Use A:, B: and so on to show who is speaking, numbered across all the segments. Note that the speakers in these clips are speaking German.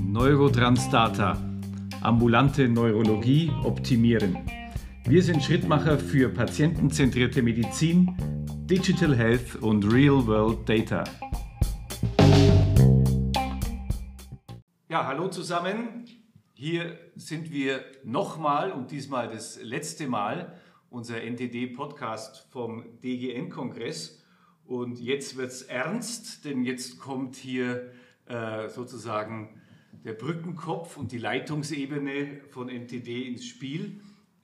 A: Neurotranstata. Ambulante Neurologie optimieren. Wir sind Schrittmacher für patientenzentrierte Medizin, Digital Health und Real World Data. Ja, hallo zusammen. Hier sind wir nochmal und diesmal das letzte Mal unser NTD-Podcast vom DGN-Kongress. Und jetzt wird es ernst, denn jetzt kommt hier äh, sozusagen der Brückenkopf und die Leitungsebene von NTD ins Spiel.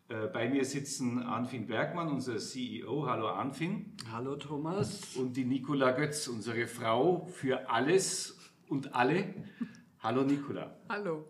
A: Äh, bei mir sitzen Anfin Bergmann, unser CEO. Hallo Anfin.
B: Hallo Thomas.
A: Und die Nicola Götz, unsere Frau für alles und alle. Hallo Nicola.
C: Hallo.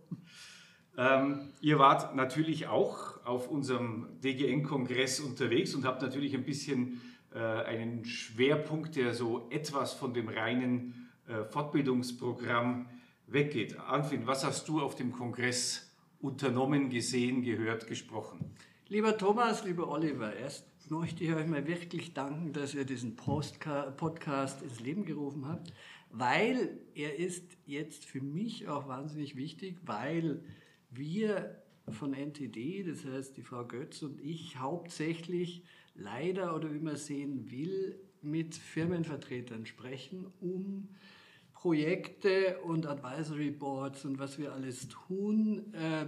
A: Ähm, ihr wart natürlich auch auf unserem DGN-Kongress unterwegs und habt natürlich ein bisschen äh, einen Schwerpunkt, der so etwas von dem reinen äh, Fortbildungsprogramm weggeht. Anfin, was hast du auf dem Kongress unternommen, gesehen, gehört, gesprochen?
B: Lieber Thomas, lieber Oliver, erst möchte ich euch mal wirklich danken, dass ihr diesen Podcast ins Leben gerufen habt, weil er ist jetzt für mich auch wahnsinnig wichtig, weil wir von NTD, das heißt die Frau Götz und ich, hauptsächlich leider oder wie man sehen will, mit Firmenvertretern sprechen, um Projekte und Advisory Boards und was wir alles tun, äh,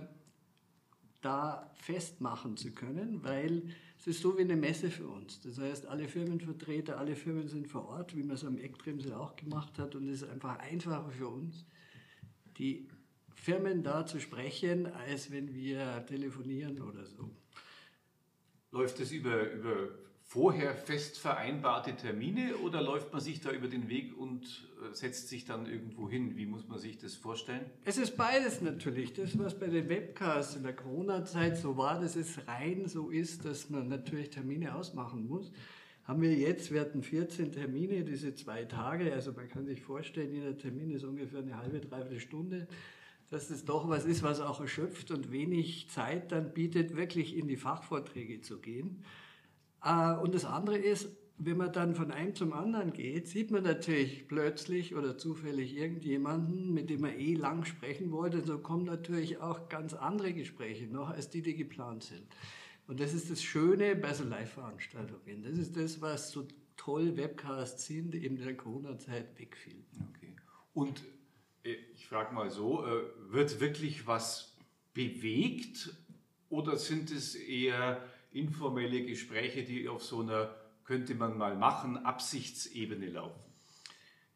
B: da festmachen zu können, weil es ist so wie eine Messe für uns. Das heißt, alle Firmenvertreter, alle Firmen sind vor Ort, wie man es am Eckbremse auch gemacht hat und es ist einfach einfacher für uns, die Firmen da zu sprechen, als wenn wir telefonieren oder so.
A: Läuft es über, über vorher fest vereinbarte Termine oder läuft man sich da über den Weg und äh, setzt sich dann irgendwo hin? Wie muss man sich das vorstellen?
B: Es ist beides natürlich. Das, was bei den Webcasts in der Corona-Zeit so war, dass es rein so ist, dass man natürlich Termine ausmachen muss. Haben wir jetzt, wir hatten 14 Termine, diese zwei Tage. Also man kann sich vorstellen, jeder Termin ist ungefähr eine halbe, dreiviertel Stunde dass es doch was ist, was auch erschöpft und wenig Zeit dann bietet, wirklich in die Fachvorträge zu gehen. Äh, und das andere ist, wenn man dann von einem zum anderen geht, sieht man natürlich plötzlich oder zufällig irgendjemanden, mit dem man eh lang sprechen wollte. So kommen natürlich auch ganz andere Gespräche noch, als die, die geplant sind. Und das ist das Schöne bei so Live-Veranstaltungen. Das ist das, was so toll Webcasts sind, eben in der Corona-Zeit wegfiel.
A: Okay. Und ich frage mal so, äh, wird wirklich was bewegt oder sind es eher informelle Gespräche, die auf so einer, könnte man mal machen, Absichtsebene laufen?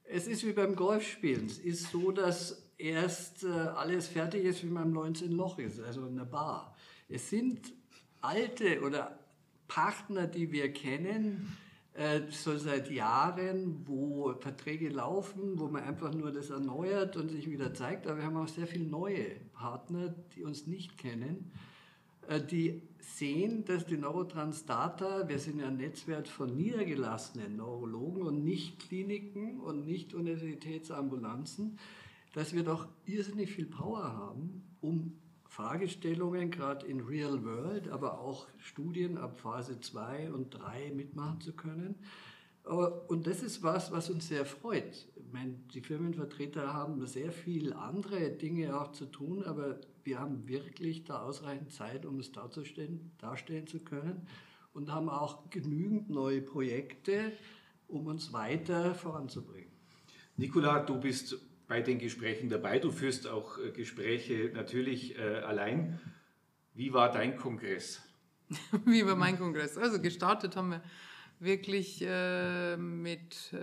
B: Es ist wie beim Golfspielen. Es ist so, dass erst äh, alles fertig ist, wie man im 19 Loch ist, also in der Bar. Es sind alte oder Partner, die wir kennen, äh, so seit Jahren, wo Verträge laufen, wo man einfach nur das erneuert und sich wieder zeigt. Aber wir haben auch sehr viele neue Partner, die uns nicht kennen äh, die sehen, dass die Neurotranstata, wir sind ja ein Netzwerk von niedergelassenen Neurologen und nicht Kliniken und nicht Universitätsambulanzen, dass wir doch irrsinnig viel Power haben, um Fragestellungen gerade in Real World, aber auch Studien ab Phase 2 und 3 mitmachen zu können. Und das ist was, was uns sehr freut. Ich meine, die Firmenvertreter haben sehr viel andere Dinge auch zu tun, aber wir haben wirklich da ausreichend Zeit, um es darzustellen, darstellen zu können und haben auch genügend neue Projekte, um uns weiter voranzubringen.
A: Nicola, du bist bei den Gesprächen dabei. Du führst auch äh, Gespräche natürlich äh, allein. Wie war dein Kongress?
C: Wie war mein Kongress? Also gestartet haben wir wirklich äh, mit äh,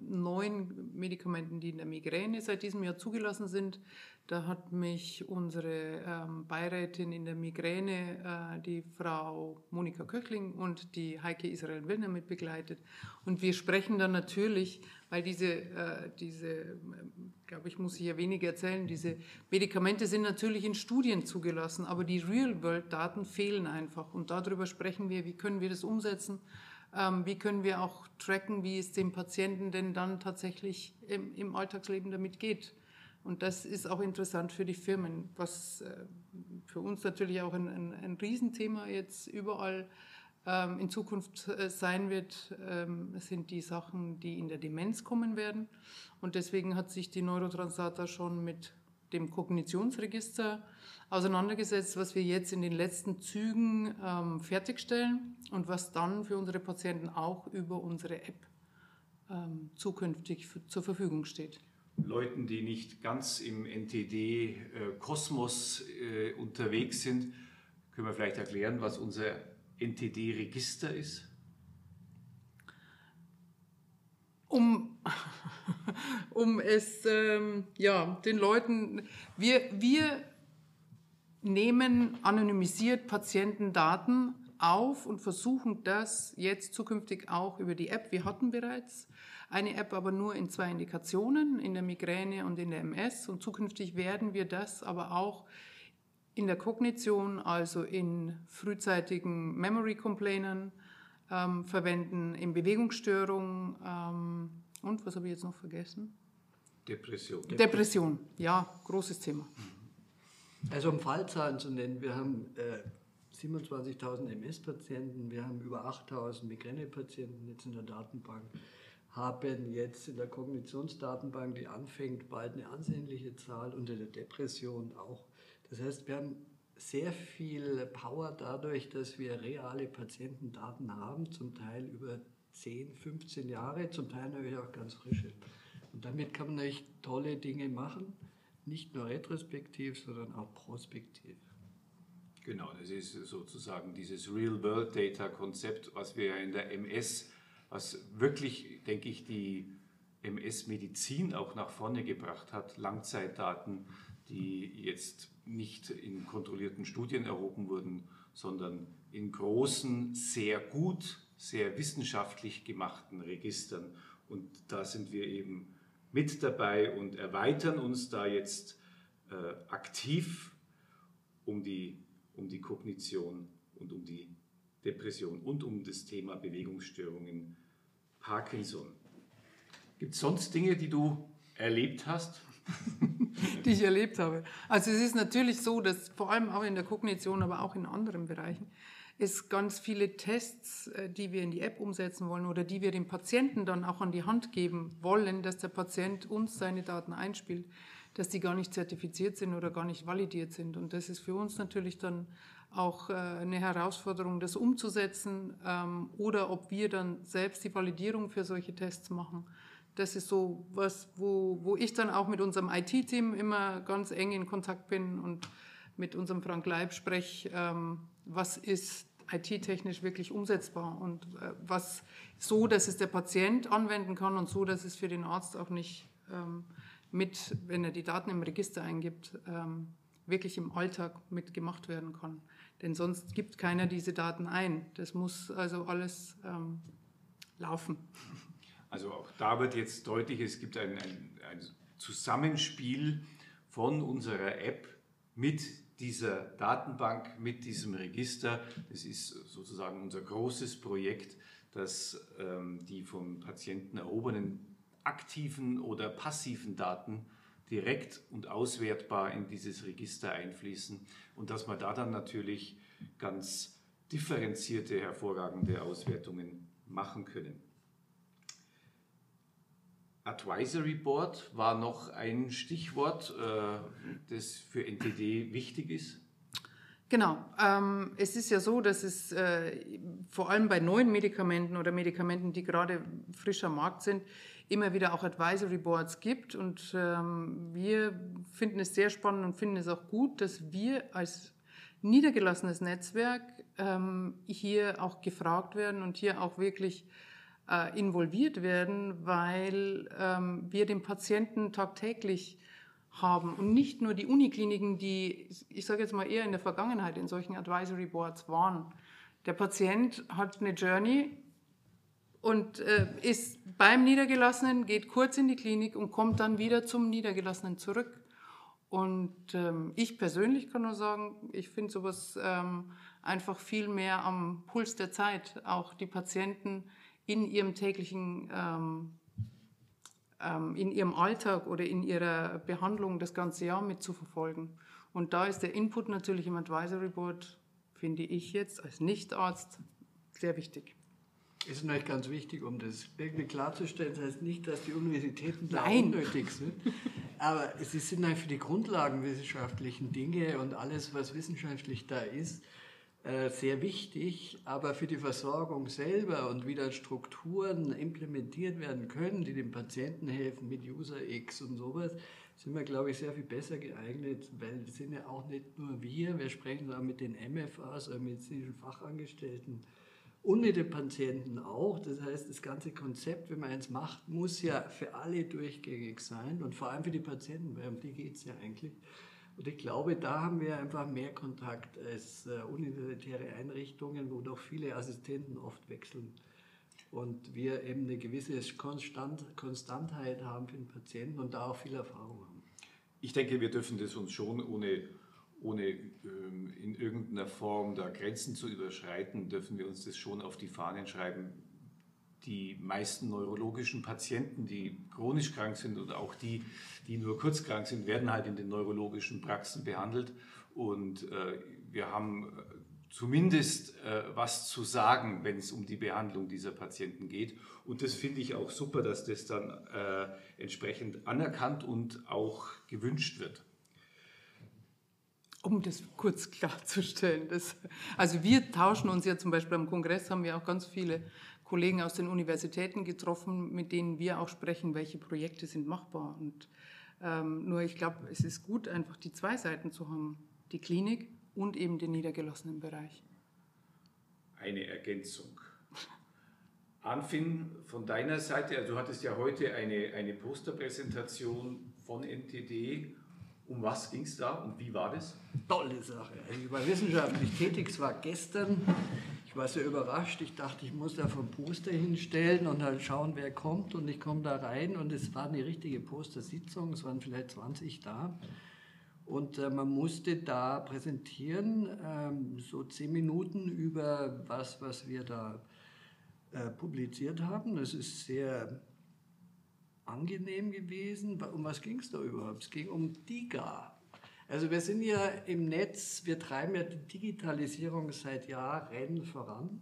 C: neuen Medikamenten, die in der Migräne seit diesem Jahr zugelassen sind. Da hat mich unsere ähm, Beirätin in der Migräne, die Frau Monika Köchling und die Heike Israel Willner mit begleitet. Und wir sprechen dann natürlich, weil diese, äh, diese glaube ich, muss ich ja wenig erzählen, diese Medikamente sind natürlich in Studien zugelassen, aber die Real-World-Daten fehlen einfach. Und darüber sprechen wir, wie können wir das umsetzen ähm, wie können wir auch tracken, wie es dem Patienten denn dann tatsächlich im, im Alltagsleben damit geht. Und das ist auch interessant für die Firmen, was äh, für uns natürlich auch ein, ein, ein Riesenthema jetzt überall ähm, in Zukunft äh, sein wird, ähm, sind die Sachen, die in der Demenz kommen werden. Und deswegen hat sich die Neurotranslata schon mit dem Kognitionsregister auseinandergesetzt, was wir jetzt in den letzten Zügen ähm, fertigstellen und was dann für unsere Patienten auch über unsere App ähm, zukünftig zur Verfügung steht.
A: Leuten, die nicht ganz im NTD-Kosmos äh, äh, unterwegs sind, können wir vielleicht erklären, was unser NTD-Register ist?
C: Um, um es ähm, ja, den Leuten, wir, wir nehmen anonymisiert Patientendaten auf und versuchen das jetzt zukünftig auch über die App. Wir hatten bereits eine App, aber nur in zwei Indikationen, in der Migräne und in der MS. Und zukünftig werden wir das aber auch in der Kognition, also in frühzeitigen Memory Complainern ähm, verwenden, in Bewegungsstörungen ähm, und was habe ich jetzt noch vergessen?
A: Depression.
C: Depression, ja, großes Thema.
B: Also um Fallzahlen zu nennen, wir haben äh, 27.000 MS-Patienten, wir haben über 8.000 Migräne-Patienten jetzt in der Datenbank, haben jetzt in der Kognitionsdatenbank, die anfängt, bald eine ansehnliche Zahl unter der Depression auch das heißt, wir haben sehr viel Power dadurch, dass wir reale Patientendaten haben, zum Teil über 10, 15 Jahre, zum Teil natürlich auch ganz frische. Und damit kann man natürlich tolle Dinge machen, nicht nur retrospektiv, sondern auch prospektiv.
A: Genau, das ist sozusagen dieses Real-World-Data-Konzept, was wir ja in der MS, was wirklich, denke ich, die MS-Medizin auch nach vorne gebracht hat, Langzeitdaten, die jetzt nicht in kontrollierten Studien erhoben wurden, sondern in großen, sehr gut, sehr wissenschaftlich gemachten Registern. Und da sind wir eben mit dabei und erweitern uns da jetzt äh, aktiv um die, um die Kognition und um die Depression und um das Thema Bewegungsstörungen Parkinson. Gibt es sonst Dinge, die du erlebt hast?
C: die ich erlebt habe. Also es ist natürlich so, dass vor allem auch in der Kognition, aber auch in anderen Bereichen, es ganz viele Tests, äh, die wir in die App umsetzen wollen oder die wir dem Patienten dann auch an die Hand geben wollen, dass der Patient uns seine Daten einspielt, dass die gar nicht zertifiziert sind oder gar nicht validiert sind. Und das ist für uns natürlich dann auch äh, eine Herausforderung, das umzusetzen ähm, oder ob wir dann selbst die Validierung für solche Tests machen das ist so was, wo, wo ich dann auch mit unserem IT-Team immer ganz eng in Kontakt bin und mit unserem Frank Leib spreche, ähm, was ist IT-technisch wirklich umsetzbar und äh, was so, dass es der Patient anwenden kann und so, dass es für den Arzt auch nicht ähm, mit, wenn er die Daten im Register eingibt, ähm, wirklich im Alltag mitgemacht werden kann. Denn sonst gibt keiner diese Daten ein. Das muss also alles ähm, laufen.
A: Also auch da wird jetzt deutlich, es gibt ein, ein, ein Zusammenspiel von unserer App mit dieser Datenbank, mit diesem Register. Das ist sozusagen unser großes Projekt, das ähm, die vom Patienten erhobenen aktiven oder passiven Daten direkt und auswertbar in dieses Register einfließen und dass wir da dann natürlich ganz differenzierte, hervorragende Auswertungen machen können. Advisory Board war noch ein Stichwort, äh, das für NTD wichtig ist.
C: Genau. Ähm, es ist ja so, dass es äh, vor allem bei neuen Medikamenten oder Medikamenten, die gerade frisch am Markt sind, immer wieder auch Advisory Boards gibt. Und ähm, wir finden es sehr spannend und finden es auch gut, dass wir als niedergelassenes Netzwerk ähm, hier auch gefragt werden und hier auch wirklich äh, involviert werden, weil ähm, wir den Patienten tagtäglich haben und nicht nur die Unikliniken, die, ich sage jetzt mal eher in der Vergangenheit in solchen Advisory Boards waren. Der Patient hat eine Journey und äh, ist beim Niedergelassenen, geht kurz in die Klinik und kommt dann wieder zum Niedergelassenen zurück. Und ähm, ich persönlich kann nur sagen, ich finde sowas ähm, einfach viel mehr am Puls der Zeit. Auch die Patienten in ihrem täglichen, ähm, ähm, in ihrem Alltag oder in ihrer Behandlung das ganze Jahr mitzuverfolgen. Und da ist der Input natürlich im Advisory Board, finde ich jetzt als Nichtarzt, sehr wichtig.
B: Ist natürlich ganz wichtig, um das irgendwie klarzustellen. Das heißt nicht, dass die Universitäten da Nein. unnötig sind, aber sie sind halt für die grundlagenwissenschaftlichen Dinge und alles, was wissenschaftlich da ist, sehr wichtig, aber für die Versorgung selber und wie dann Strukturen implementiert werden können, die dem Patienten helfen mit User X und sowas, sind wir, glaube ich, sehr viel besser geeignet, weil es sind ja auch nicht nur wir, wir sprechen auch mit den MFAs, also medizinischen Fachangestellten, und mit den Patienten auch. Das heißt, das ganze Konzept, wenn man eins macht, muss ja für alle durchgängig sein und vor allem für die Patienten, weil um die geht es ja eigentlich. Und ich glaube, da haben wir einfach mehr Kontakt als äh, universitäre Einrichtungen, wo doch viele Assistenten oft wechseln. Und wir eben eine gewisse Konstant, Konstantheit haben für den Patienten und da auch viel Erfahrung haben.
A: Ich denke, wir dürfen das uns schon ohne ohne ähm, in irgendeiner Form da Grenzen zu überschreiten, dürfen wir uns das schon auf die Fahnen schreiben. Die meisten neurologischen Patienten, die chronisch krank sind oder auch die, die nur kurz krank sind, werden halt in den neurologischen Praxen behandelt. Und äh, wir haben äh, zumindest äh, was zu sagen, wenn es um die Behandlung dieser Patienten geht. Und das finde ich auch super, dass das dann äh, entsprechend anerkannt und auch gewünscht wird
C: um das kurz klarzustellen. Das, also wir tauschen uns ja zum Beispiel am Kongress, haben wir auch ganz viele Kollegen aus den Universitäten getroffen, mit denen wir auch sprechen, welche Projekte sind machbar. Und ähm, nur ich glaube, es ist gut, einfach die zwei Seiten zu haben, die Klinik und eben den niedergelassenen Bereich.
A: Eine Ergänzung. Anfin, von deiner Seite, also du hattest ja heute eine, eine Posterpräsentation von NTD um was ging es da und wie war das?
B: Tolle Sache. Also ich war wissenschaftlich tätig, es war gestern. Ich war sehr überrascht. Ich dachte, ich muss da vom Poster hinstellen und halt schauen, wer kommt. Und ich komme da rein und es war eine richtige Postersitzung. Es waren vielleicht 20 da. Und äh, man musste da präsentieren, ähm, so zehn Minuten über was, was wir da äh, publiziert haben. Das ist sehr angenehm gewesen. Um was ging es da überhaupt? Es ging um DIGA. Also wir sind ja im Netz, wir treiben ja die Digitalisierung seit Jahren voran.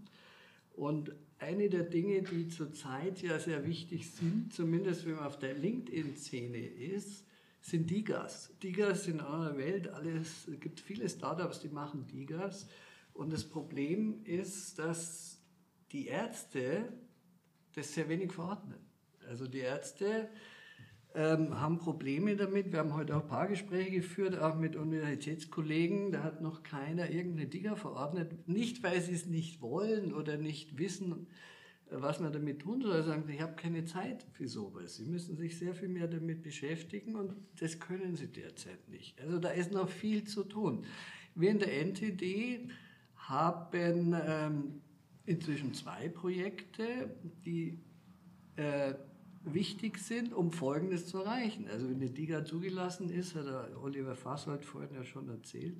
B: Und eine der Dinge, die zurzeit ja sehr wichtig sind, zumindest wenn man auf der LinkedIn-Szene ist, sind DIGAs. DIGAs in aller Welt, alles, es gibt viele Startups, die machen DIGAs. Und das Problem ist, dass die Ärzte das sehr wenig verordnen. Also die Ärzte ähm, haben Probleme damit. Wir haben heute auch Paargespräche geführt, auch mit Universitätskollegen. Da hat noch keiner irgendeine Dinger verordnet. Nicht, weil sie es nicht wollen oder nicht wissen, was man damit tun soll, sagen, ich habe keine Zeit für sowas. Sie müssen sich sehr viel mehr damit beschäftigen und das können sie derzeit nicht. Also da ist noch viel zu tun. Wir in der NTD haben ähm, inzwischen zwei Projekte, die äh, wichtig sind, um Folgendes zu erreichen. Also wenn die DIGA zugelassen ist, hat der Oliver Fassold vorhin ja schon erzählt,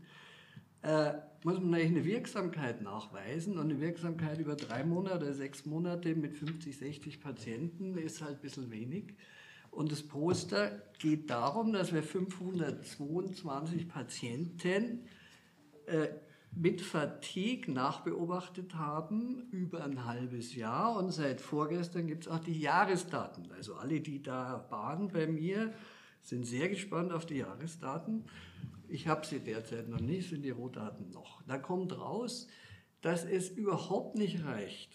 B: äh, muss man eigentlich eine Wirksamkeit nachweisen. Und eine Wirksamkeit über drei Monate, sechs Monate mit 50, 60 Patienten ist halt ein bisschen wenig. Und das Poster geht darum, dass wir 522 Patienten äh, mit Fatigue nachbeobachtet haben über ein halbes Jahr. Und seit vorgestern gibt es auch die Jahresdaten. Also alle, die da waren bei mir, sind sehr gespannt auf die Jahresdaten. Ich habe sie derzeit noch nicht, sind die Rohdaten noch. Da kommt raus, dass es überhaupt nicht reicht,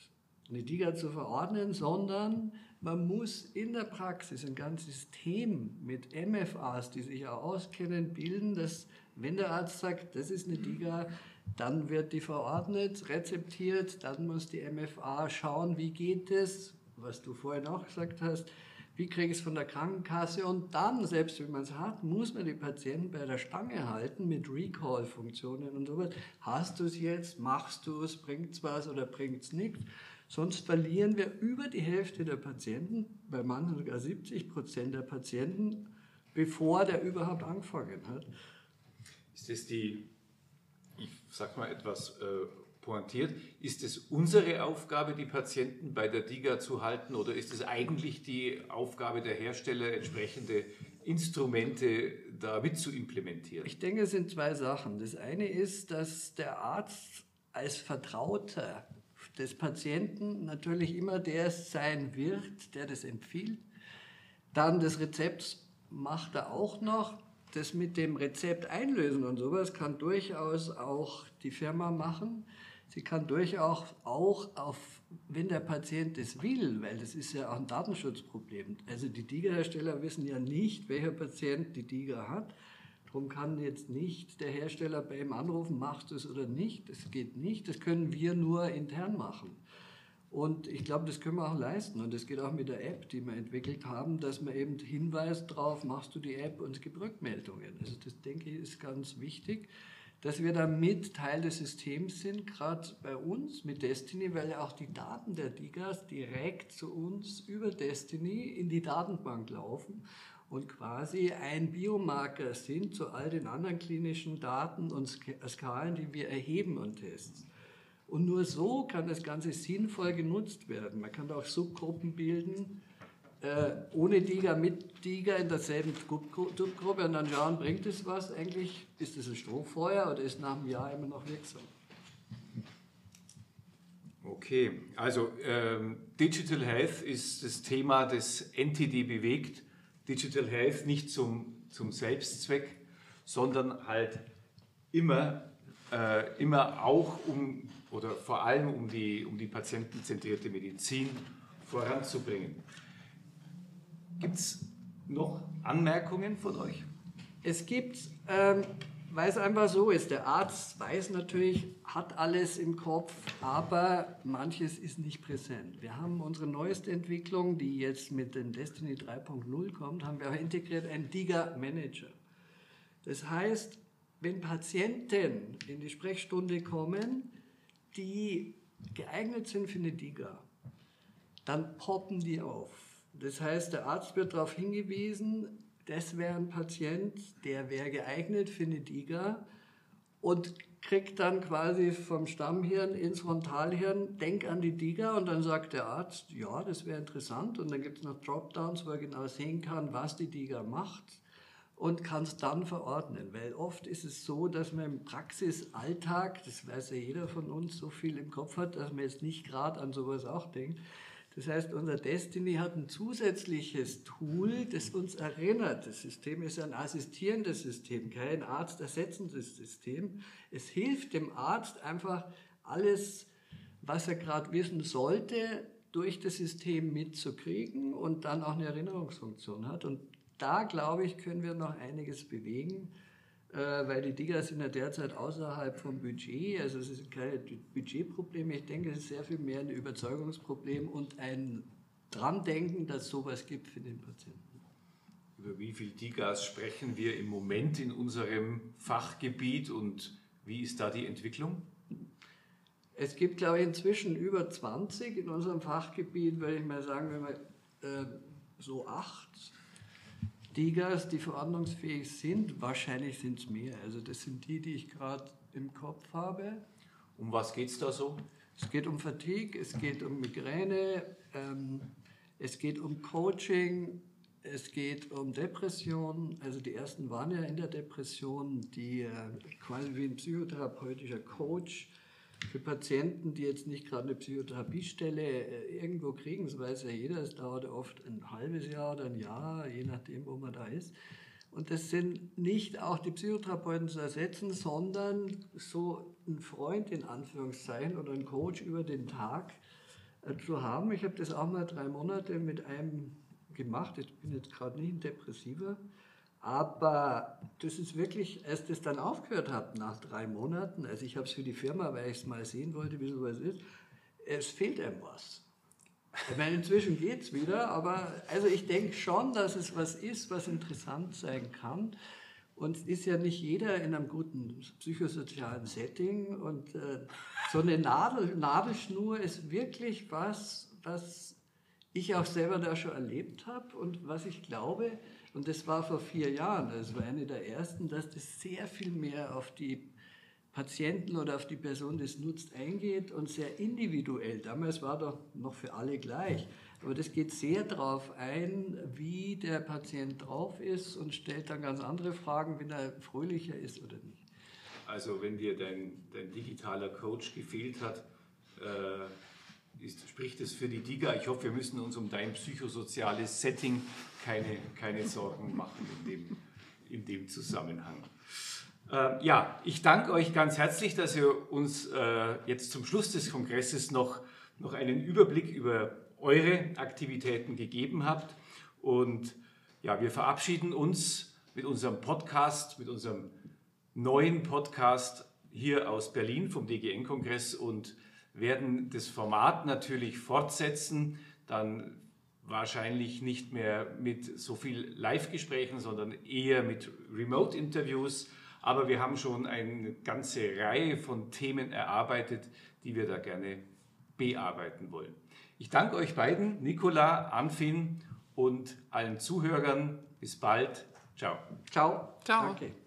B: eine DIGA zu verordnen, sondern man muss in der Praxis ein ganzes System mit MFAs, die sich auch auskennen, bilden, dass wenn der Arzt sagt, das ist eine DIGA, dann wird die verordnet, rezeptiert, dann muss die MFA schauen, wie geht es, was du vorhin auch gesagt hast, wie kriege ich es von der Krankenkasse und dann, selbst wenn man es hat, muss man die Patienten bei der Stange halten mit Recall-Funktionen und sowas. Hast du es jetzt, machst du es, bringt es was oder bringt es nichts? Sonst verlieren wir über die Hälfte der Patienten, bei manchen sogar 70 Prozent der Patienten, bevor der überhaupt angefangen hat.
A: Ist das die sage mal etwas äh, pointiert, ist es unsere Aufgabe, die Patienten bei der DIGA zu halten oder ist es eigentlich die Aufgabe der Hersteller, entsprechende Instrumente da mit zu implementieren?
B: Ich denke, es sind zwei Sachen. Das eine ist, dass der Arzt als Vertrauter des Patienten natürlich immer der sein wird, der das empfiehlt. Dann das Rezept macht er auch noch. Das mit dem Rezept einlösen und sowas kann durchaus auch die Firma machen. Sie kann durchaus auch auf, wenn der Patient es will, weil das ist ja auch ein Datenschutzproblem. Also die DIGA-Hersteller wissen ja nicht, welcher Patient die DIGA hat. Darum kann jetzt nicht der Hersteller bei ihm anrufen, machst du es oder nicht. Das geht nicht. Das können wir nur intern machen. Und ich glaube, das können wir auch leisten. Und das geht auch mit der App, die wir entwickelt haben, dass man eben hinweist darauf, machst du die App und es gibt Rückmeldungen. Also das denke ich ist ganz wichtig dass wir damit Teil des Systems sind, gerade bei uns mit Destiny, weil ja auch die Daten der Digas direkt zu uns über Destiny in die Datenbank laufen und quasi ein Biomarker sind zu all den anderen klinischen Daten und Skalen, die wir erheben und testen. Und nur so kann das Ganze sinnvoll genutzt werden. Man kann auch Subgruppen bilden, äh, ohne Tiger, mit Tiger in derselben Subgruppe und dann schauen, bringt es was eigentlich? Ist es ein Strohfeuer oder ist nach einem Jahr immer noch wirksam?
A: Okay, also ähm, Digital Health ist das Thema, das NTD bewegt. Digital Health nicht zum, zum Selbstzweck, sondern halt immer, äh, immer auch um oder vor allem um die, um die patientenzentrierte Medizin voranzubringen. Gibt es noch Anmerkungen von euch?
B: Es gibt, ähm, weil es einfach so ist, der Arzt weiß natürlich, hat alles im Kopf, aber manches ist nicht präsent. Wir haben unsere neueste Entwicklung, die jetzt mit dem Destiny 3.0 kommt, haben wir auch integriert einen DIGA Manager. Das heißt, wenn Patienten in die Sprechstunde kommen, die geeignet sind für eine DIGA, dann poppen die auf. Das heißt, der Arzt wird darauf hingewiesen, das wäre ein Patient, der wäre geeignet für eine DIGA und kriegt dann quasi vom Stammhirn ins Frontalhirn, denk an die DIGA und dann sagt der Arzt, ja, das wäre interessant und dann gibt es noch Dropdowns, wo er genau sehen kann, was die DIGA macht und kann es dann verordnen, weil oft ist es so, dass man im Praxisalltag, das weiß ja jeder von uns, so viel im Kopf hat, dass man jetzt nicht gerade an sowas auch denkt. Das heißt, unser Destiny hat ein zusätzliches Tool, das uns erinnert. Das System ist ein assistierendes System, kein arztersetzendes System. Es hilft dem Arzt einfach alles, was er gerade wissen sollte, durch das System mitzukriegen und dann auch eine Erinnerungsfunktion hat. Und da, glaube ich, können wir noch einiges bewegen. Äh, weil die Dinger sind ja derzeit außerhalb vom Budget. Also es ist kein Budgetproblem. Ich denke, es ist sehr viel mehr ein Überzeugungsproblem und ein Drandenken, dass es sowas gibt für den Patienten.
A: Über wie viel Digas sprechen wir im Moment in unserem Fachgebiet und wie ist da die Entwicklung?
B: Es gibt, glaube ich, inzwischen über 20 in unserem Fachgebiet, würde ich mal sagen, wenn wir äh, so acht Digas, die verordnungsfähig sind, wahrscheinlich sind es mehr. Also das sind die, die ich gerade im Kopf habe.
A: Um was geht es da so?
B: Es geht um Fatigue, es geht um Migräne, ähm, es geht um Coaching, es geht um Depression. Also die ersten waren ja in der Depression, die äh, quasi wie ein psychotherapeutischer Coach für Patienten, die jetzt nicht gerade eine Psychotherapiestelle äh, irgendwo kriegen, das weiß ja jeder, es dauert oft ein halbes Jahr oder ein Jahr, je nachdem, wo man da ist. Und das sind nicht auch die Psychotherapeuten zu ersetzen, sondern so ein Freund in Anführungszeichen oder ein Coach über den Tag äh, zu haben. Ich habe das auch mal drei Monate mit einem gemacht. Ich bin jetzt gerade nicht ein Depressiver. Aber das ist wirklich, als das dann aufgehört hat nach drei Monaten, also ich habe es für die Firma, weil ich es mal sehen wollte, wie sowas ist, es fehlt einem was. Ich meine, inzwischen geht es wieder, aber also ich denke schon, dass es was ist, was interessant sein kann. Und es ist ja nicht jeder in einem guten psychosozialen Setting. Und äh, so eine Nadel, Nadelschnur ist wirklich was, was ich auch selber da schon erlebt habe und was ich glaube, und das war vor vier Jahren, das war eine der ersten, dass das sehr viel mehr auf die Patienten oder auf die Person, die es nutzt, eingeht und sehr individuell. Damals war doch noch für alle gleich. Aber das geht sehr darauf ein, wie der Patient drauf ist und stellt dann ganz andere Fragen, wenn er fröhlicher ist oder nicht.
A: Also wenn dir dein, dein digitaler Coach gefehlt hat, äh, ist, spricht es für die DIGA. Ich hoffe, wir müssen uns um dein psychosoziales Setting keine, keine Sorgen machen in dem, in dem Zusammenhang. Äh, ja, ich danke euch ganz herzlich, dass ihr uns äh, jetzt zum Schluss des Kongresses noch, noch einen Überblick über eure Aktivitäten gegeben habt. Und ja, wir verabschieden uns mit unserem Podcast, mit unserem neuen Podcast hier aus Berlin vom DGN-Kongress und werden das Format natürlich fortsetzen, dann wahrscheinlich nicht mehr mit so viel Live-Gesprächen, sondern eher mit Remote-Interviews. Aber wir haben schon eine ganze Reihe von Themen erarbeitet, die wir da gerne bearbeiten wollen. Ich danke euch beiden, Nicola, Anfin und allen Zuhörern. Bis bald. Ciao.
B: Ciao.
C: Ciao.
B: Danke.